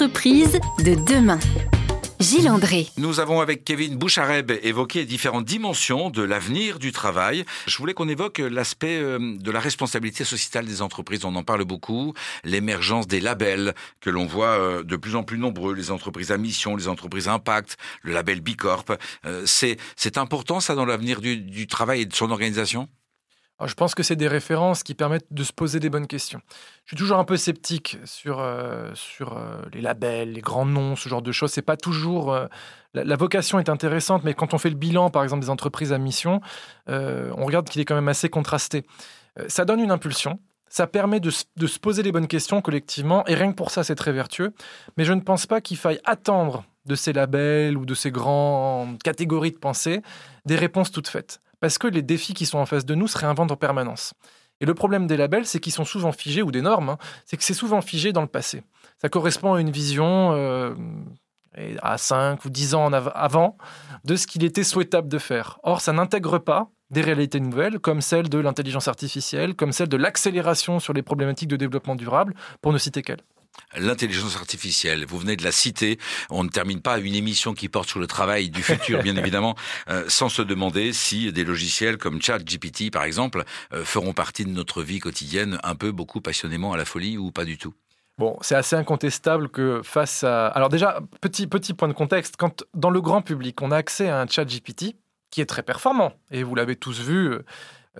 Entreprise de demain. Gilles André. Nous avons avec Kevin Bouchareb évoqué différentes dimensions de l'avenir du travail. Je voulais qu'on évoque l'aspect euh, de la responsabilité sociétale des entreprises. On en parle beaucoup. L'émergence des labels que l'on voit euh, de plus en plus nombreux. Les entreprises à mission, les entreprises à impact, le label Bicorp. Euh, c'est important ça dans l'avenir du travail et de son organisation? Je pense que c'est des références qui permettent de se poser des bonnes questions. Je suis toujours un peu sceptique sur, euh, sur euh, les labels, les grands noms, ce genre de choses. C'est pas toujours. Euh, la, vocation est intéressante, mais quand on fait le bilan, par exemple, des entreprises à mission, on regarde qu'il est quand même assez contrasté. ça donne une impulsion. Ça permet de, de, se poser les bonnes questions collectivement, et rien que pour ça, c'est très vertueux. Mais je ne pense pas qu'il faille attendre de ces labels ou de ces grandes catégories de pensée des réponses toutes faites parce que les défis qui sont en face de nous se réinventent en permanence. Et le problème des labels, c'est qu'ils sont souvent figés, ou des normes, hein, c'est que c'est souvent figé dans le passé. Ça correspond à une vision euh, à 5 ou 10 ans avant de ce qu'il était souhaitable de faire. Or, ça n'intègre pas des réalités nouvelles, comme celle de l'intelligence artificielle, comme celle de l'accélération sur les problématiques de développement durable, pour ne citer qu'elles. L'intelligence artificielle, vous venez de la citer, on ne termine pas une émission qui porte sur le travail du futur, bien évidemment, euh, sans se demander si des logiciels comme ChatGPT, par exemple, euh, feront partie de notre vie quotidienne un peu, beaucoup passionnément à la folie ou pas du tout. Bon, c'est assez incontestable que face à... Alors déjà, petit, petit point de contexte, quand dans le grand public, on a accès à un ChatGPT qui est très performant, et vous l'avez tous vu, euh,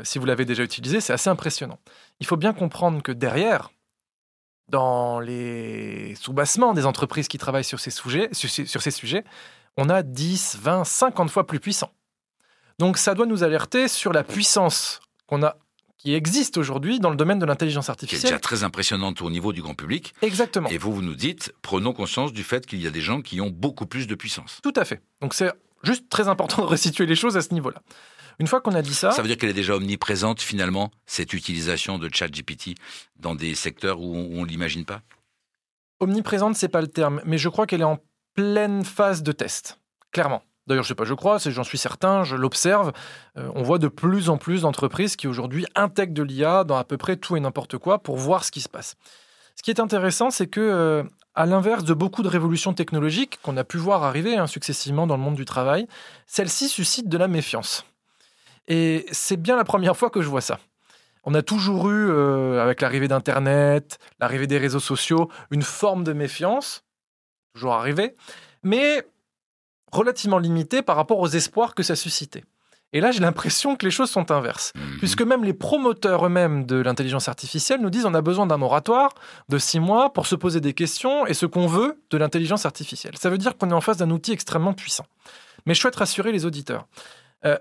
si vous l'avez déjà utilisé, c'est assez impressionnant. Il faut bien comprendre que derrière, dans les sous-bassements des entreprises qui travaillent sur ces, sujets, sur ces sujets, on a 10, 20, 50 fois plus puissant. Donc ça doit nous alerter sur la puissance qu'on a qui existe aujourd'hui dans le domaine de l'intelligence artificielle. Qui est déjà très impressionnante au niveau du grand public. Exactement. Et vous, vous nous dites, prenons conscience du fait qu'il y a des gens qui ont beaucoup plus de puissance. Tout à fait. Donc c'est juste très important de resituer les choses à ce niveau-là. Une fois qu'on a dit ça. Ça veut dire qu'elle est déjà omniprésente, finalement, cette utilisation de ChatGPT dans des secteurs où on ne l'imagine pas? Omniprésente, c'est pas le terme, mais je crois qu'elle est en pleine phase de test, clairement. D'ailleurs, je sais pas, je crois, j'en suis certain, je l'observe. Euh, on voit de plus en plus d'entreprises qui aujourd'hui intègrent de l'IA dans à peu près tout et n'importe quoi pour voir ce qui se passe. Ce qui est intéressant, c'est que, euh, à l'inverse de beaucoup de révolutions technologiques qu'on a pu voir arriver hein, successivement dans le monde du travail, celle-ci suscite de la méfiance. Et c'est bien la première fois que je vois ça. On a toujours eu, euh, avec l'arrivée d'Internet, l'arrivée des réseaux sociaux, une forme de méfiance, toujours arrivée, mais relativement limitée par rapport aux espoirs que ça suscitait. Et là, j'ai l'impression que les choses sont inverses, mhm. puisque même les promoteurs eux-mêmes de l'intelligence artificielle nous disent on a besoin d'un moratoire de six mois pour se poser des questions et ce qu'on veut de l'intelligence artificielle. Ça veut dire qu'on est en face d'un outil extrêmement puissant. Mais je souhaite rassurer les auditeurs. Euh,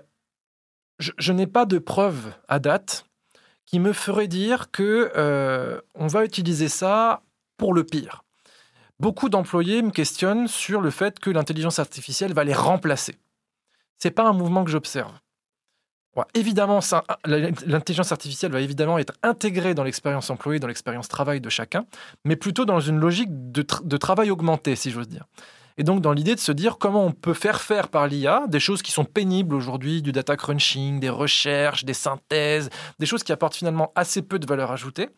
je, n'ai pas de preuves à date qui me ferait dire que euh, on va utiliser ça pour le pire. Beaucoup d'employés me questionnent sur le fait que l'intelligence artificielle va les remplacer. C'est pas un mouvement que j'observe. évidemment, l'intelligence artificielle va évidemment être intégrée dans l'expérience employée, dans l'expérience travail de chacun, mais plutôt dans une logique de travail augmenté, si j'ose dire. Et donc, dans l'idée de se dire comment on peut faire faire par l'IA des choses qui sont pénibles aujourd'hui, du data crunching, des recherches, des synthèses, des choses qui apportent finalement assez peu de valeur ajoutée.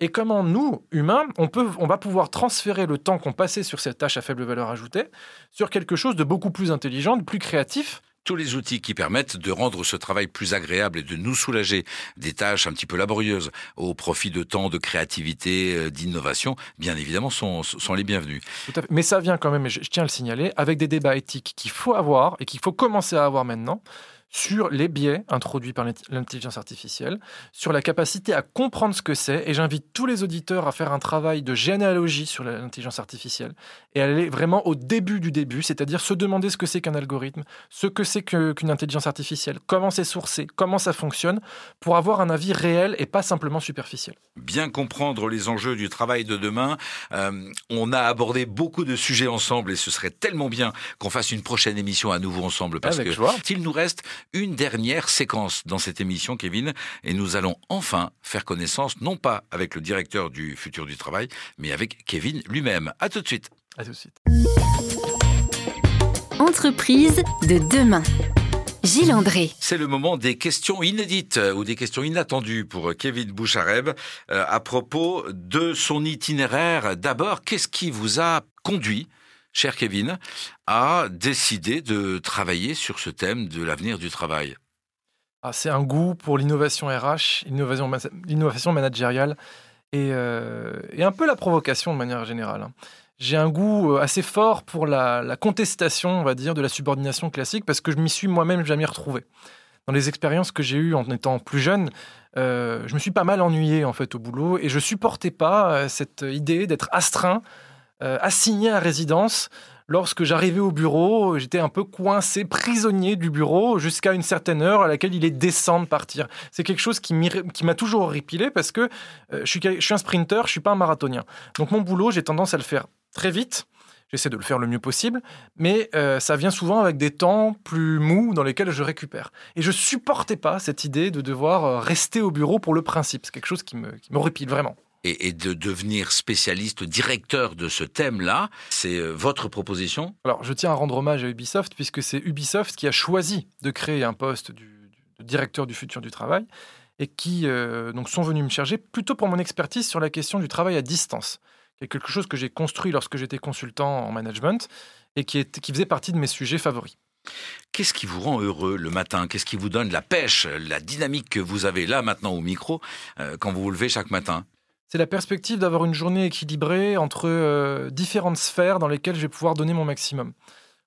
Et comment nous, humains, on, va pouvoir transférer le temps qu'on passait sur cette tâche à faible valeur ajoutée sur quelque chose de beaucoup plus intelligent, de plus créatif, tous les outils qui permettent de rendre ce travail plus agréable et de nous soulager des tâches un petit peu laborieuses au profit de temps, de créativité, euh, d'innovation, bien évidemment, sont, les bienvenus. Mais ça vient quand même, je tiens à le signaler, avec des débats éthiques qu'il faut avoir et qu'il faut commencer à avoir maintenant sur les biais introduits par l'intelligence artificielle, sur la capacité à comprendre ce que c'est. Et j'invite tous les auditeurs à faire un travail de généalogie sur l'intelligence artificielle et aller vraiment au début du début, c'est-à-dire se demander ce que c'est qu'un algorithme, ce que c'est qu'une intelligence artificielle, comment c'est sourcé, comment ça fonctionne, pour avoir un avis réel et pas simplement superficiel. Bien comprendre les enjeux du travail de demain. Euh, on a abordé beaucoup de sujets ensemble et ce serait tellement bien qu'on fasse une prochaine émission à nouveau ensemble parce Avec que s'il nous reste une dernière séquence dans cette émission, Kevin, et nous allons enfin faire connaissance, non pas avec le directeur du futur du travail, mais avec Kevin lui-même. À tout de suite. À tout de suite. Entreprise de demain. Gilles André. C'est le moment des questions inédites ou des questions inattendues pour Kevin Bouchareb euh, à propos de son itinéraire. D'abord, qu'est-ce qui vous a conduit, cher Kevin, à décider de travailler sur ce thème de l'avenir du travail ah, C'est un goût pour l'innovation RH, l'innovation, managériale et, euh, et, un peu la provocation de manière générale. hein. J'ai un goût euh, assez fort pour la, contestation, on va dire, de la subordination classique parce que je m'y suis moi-même jamais retrouvé. Dans les expériences que j'ai eues en étant plus jeune, euh, je me suis pas mal ennuyé en fait au boulot et je supportais pas cette idée d'être astreint, assigné à résidence. Lorsque j'arrivais au bureau, j'étais un peu coincé, prisonnier du bureau jusqu'à une certaine heure à laquelle il est décent de partir. C'est quelque chose qui m'a toujours horripilé parce que euh, je, suis, un sprinter, je suis pas un marathonien. Donc mon boulot, j'ai tendance à le faire très vite. J'essaie de le faire le mieux possible, mais euh, ça vient souvent avec des temps plus mous dans lesquels je récupère. Et je supportais pas cette idée de devoir euh, rester au bureau pour le principe. C'est quelque chose qui me, qui vraiment. Et, et, de devenir spécialiste, directeur de ce thème-là, c'est euh, votre proposition? Alors, je tiens à rendre hommage à Ubisoft, puisque c'est Ubisoft qui a choisi de créer un poste du, du directeur du futur du travail, et qui euh, donc sont venus me chercher plutôt pour mon expertise sur la question du travail à distance quelque chose que j'ai construit lorsque j'étais consultant en management et qui, est, qui faisait partie de mes sujets favoris. Qu'est-ce qui vous rend heureux le matin? Qu'est-ce qui vous donne la pêche, la dynamique que vous avez là maintenant au micro euh, quand vous vous levez chaque matin? C'est la perspective d'avoir une journée équilibrée entre euh, différentes sphères dans lesquelles je vais pouvoir donner mon maximum.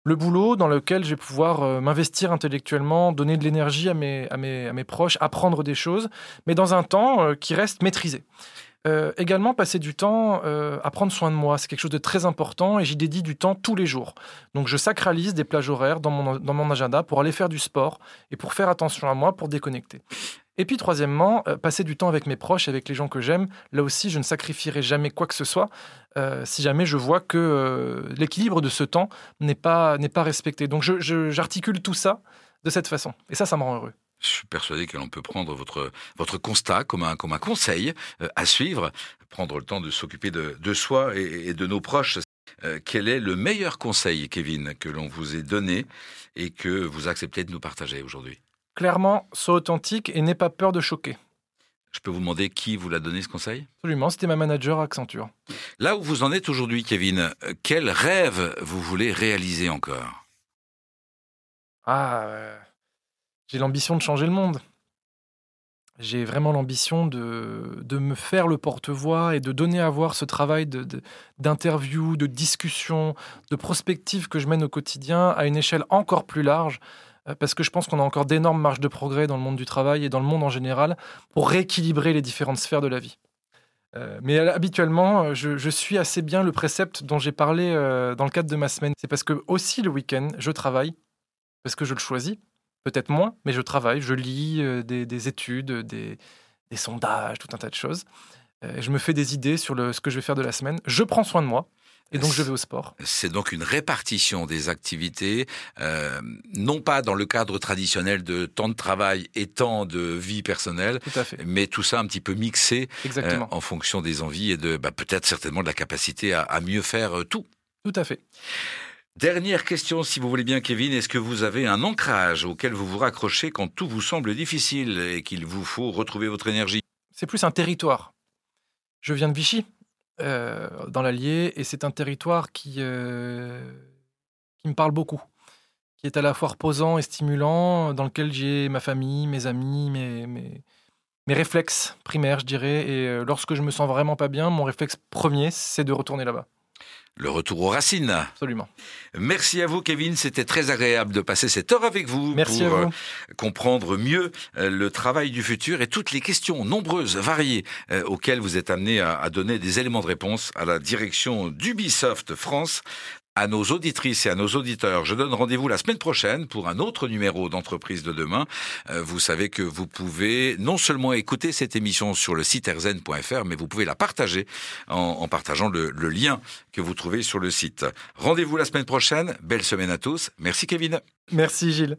Le boulot dans lequel je vais pouvoir euh, m'investir intellectuellement, donner de l'énergie à mes, à, mes, à mes proches, apprendre des choses, mais dans un temps euh, qui reste maîtrisé. Également, passer du temps à prendre soin de moi, c'est quelque chose de très important et j'y dédie du temps tous les jours. Donc je sacralise des plages horaires dans mon, dans mon agenda pour aller faire du sport et pour faire attention à moi, pour déconnecter. Et puis troisièmement, euh, passer du temps avec mes proches, avec les gens que j'aime. Là aussi, je ne sacrifierai jamais quoi que ce soit euh, si jamais je vois que euh, l'équilibre de ce temps n'est pas, pas respecté. Donc j'articule tout ça de cette façon. Et ça, ça me rend heureux. Je suis persuadé que l'on peut prendre votre, votre constat comme un, comme un conseil à suivre, prendre le temps de s'occuper de, de, soi et, de nos proches. Quel est le meilleur conseil, Kevin, que l'on vous ait donné et que vous acceptez de nous partager aujourd'hui? Clairement, sois authentique et n'aie pas peur de choquer. Je peux vous demander qui vous l'a donné ce conseil? Absolument, c'était ma manager à Accenture. Là où vous en êtes aujourd'hui, Kevin, euh, quel rêve vous voulez réaliser encore? Ah, euh j'ai l'ambition de changer le monde. J'ai vraiment l'ambition de, de, me faire le porte-voix et de donner à voir ce travail d'interview, de, de, de, discussion, de prospective que je mène au quotidien à une échelle encore plus large, parce que je pense qu'on a encore d'énormes marges de progrès dans le monde du travail et dans le monde en général pour rééquilibrer les différentes sphères de la vie. Euh, mais habituellement, je, je, suis assez bien le précepte dont j'ai parlé euh, dans le cadre de ma semaine. C'est parce que aussi le week-end, je travaille, parce que je le choisis, peut-être moins, mais je travaille, je lis euh, des, des, études, des, sondages, tout un tas de choses. Euh, je me fais des idées sur ce que je vais faire de la semaine. Je prends soin de moi. Et donc je vais au sport. C'est donc une répartition des activités, euh, non pas dans le cadre traditionnel de temps de travail et temps de vie personnelle, tout à fait. mais tout ça un petit peu mixé euh, en fonction des envies et de bah, peut-être certainement de la capacité à, à mieux faire tout. Tout à fait. Dernière question, si vous voulez bien, Kevin. Est-ce que vous avez un ancrage auquel vous vous raccrochez quand tout vous semble difficile et qu'il vous faut retrouver votre énergie? C'est plus un territoire. Je viens de Vichy, euh, dans l'Allier, et c'est un territoire qui, euh, qui me parle beaucoup, qui est à la fois reposant et stimulant, dans lequel j'ai ma famille, mes amis, mes, mes, mes réflexes primaires, je dirais. Et euh, lorsque je me sens vraiment pas bien, mon réflexe premier, c'est de retourner là-bas le retour aux racines. Absolument. Merci à vous, Kevin. C'était très agréable de passer cette heure avec vous Merci pour à vous. Euh, comprendre mieux euh, le travail du futur et toutes les questions nombreuses, variées, euh, auxquelles vous êtes amené à donner des éléments de réponse à la direction d'Ubisoft France à nos auditrices et à nos auditeurs. Je donne rendez-vous la semaine prochaine pour un autre numéro d'entreprise de demain. Euh, vous savez que vous pouvez non seulement écouter cette émission sur le site erzen.fr, mais vous pouvez la partager en, partageant le, le, lien que vous trouvez sur le site. Rendez-vous la semaine prochaine. Belle semaine à tous. Merci Kevin. Merci Gilles.